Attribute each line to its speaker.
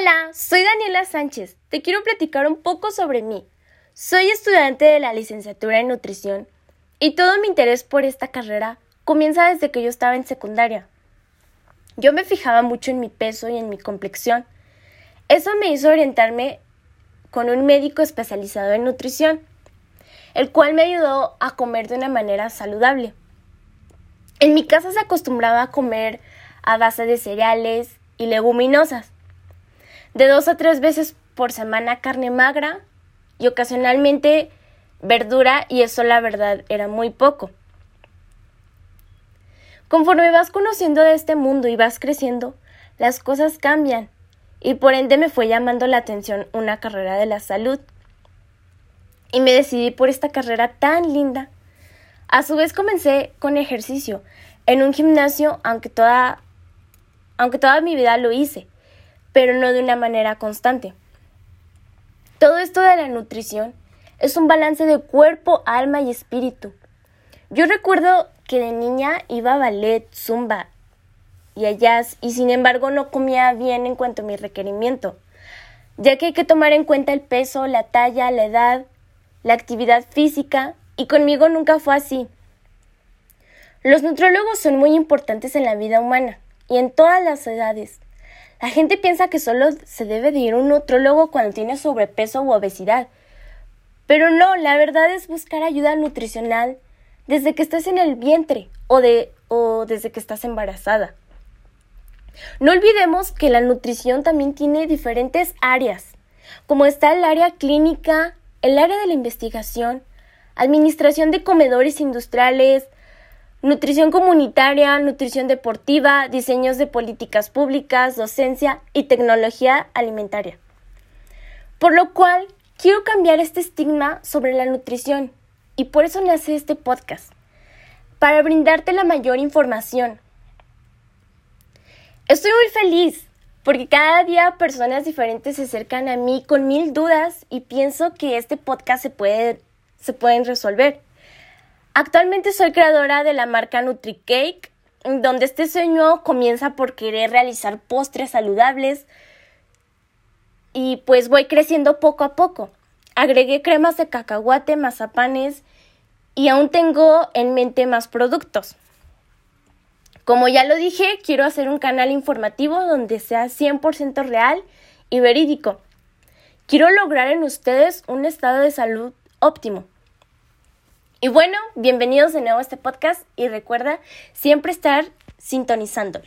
Speaker 1: Hola, soy Daniela Sánchez. Te quiero platicar un poco sobre mí. Soy estudiante de la licenciatura en nutrición y todo mi interés por esta carrera comienza desde que yo estaba en secundaria. Yo me fijaba mucho en mi peso y en mi complexión. Eso me hizo orientarme con un médico especializado en nutrición, el cual me ayudó a comer de una manera saludable. En mi casa se acostumbraba a comer a base de cereales y leguminosas de dos a tres veces por semana carne magra y ocasionalmente verdura y eso la verdad era muy poco. Conforme vas conociendo de este mundo y vas creciendo, las cosas cambian y por ende me fue llamando la atención una carrera de la salud. Y me decidí por esta carrera tan linda. A su vez comencé con ejercicio en un gimnasio, aunque toda, aunque toda mi vida lo hice pero no de una manera constante. Todo esto de la nutrición es un balance de cuerpo, alma y espíritu. Yo recuerdo que de niña iba a ballet, zumba y a jazz y sin embargo no comía bien en cuanto a mi requerimiento, ya que hay que tomar en cuenta el peso, la talla, la edad, la actividad física y conmigo nunca fue así. Los nutrólogos son muy importantes en la vida humana y en todas las edades. La gente piensa que solo se debe de ir a un nutrólogo cuando tiene sobrepeso u obesidad. Pero no, la verdad es buscar ayuda nutricional desde que estás en el vientre o, de, o desde que estás embarazada. No olvidemos que la nutrición también tiene diferentes áreas, como está el área clínica, el área de la investigación, administración de comedores industriales, nutrición comunitaria, nutrición deportiva, diseños de políticas públicas, docencia y tecnología alimentaria. Por lo cual, quiero cambiar este estigma sobre la nutrición y por eso nace este podcast, para brindarte la mayor información. Estoy muy feliz porque cada día personas diferentes se acercan a mí con mil dudas y pienso que este podcast se, puede, se pueden resolver. Actualmente soy creadora de la marca NutriCake, donde este sueño comienza por querer realizar postres saludables y pues voy creciendo poco a poco. Agregué cremas de cacahuate, mazapanes y aún tengo en mente más productos. Como ya lo dije, quiero hacer un canal informativo donde sea 100% real y verídico. Quiero lograr en ustedes un estado de salud óptimo. Y bueno, bienvenidos de nuevo a este podcast y recuerda siempre estar sintonizándolo.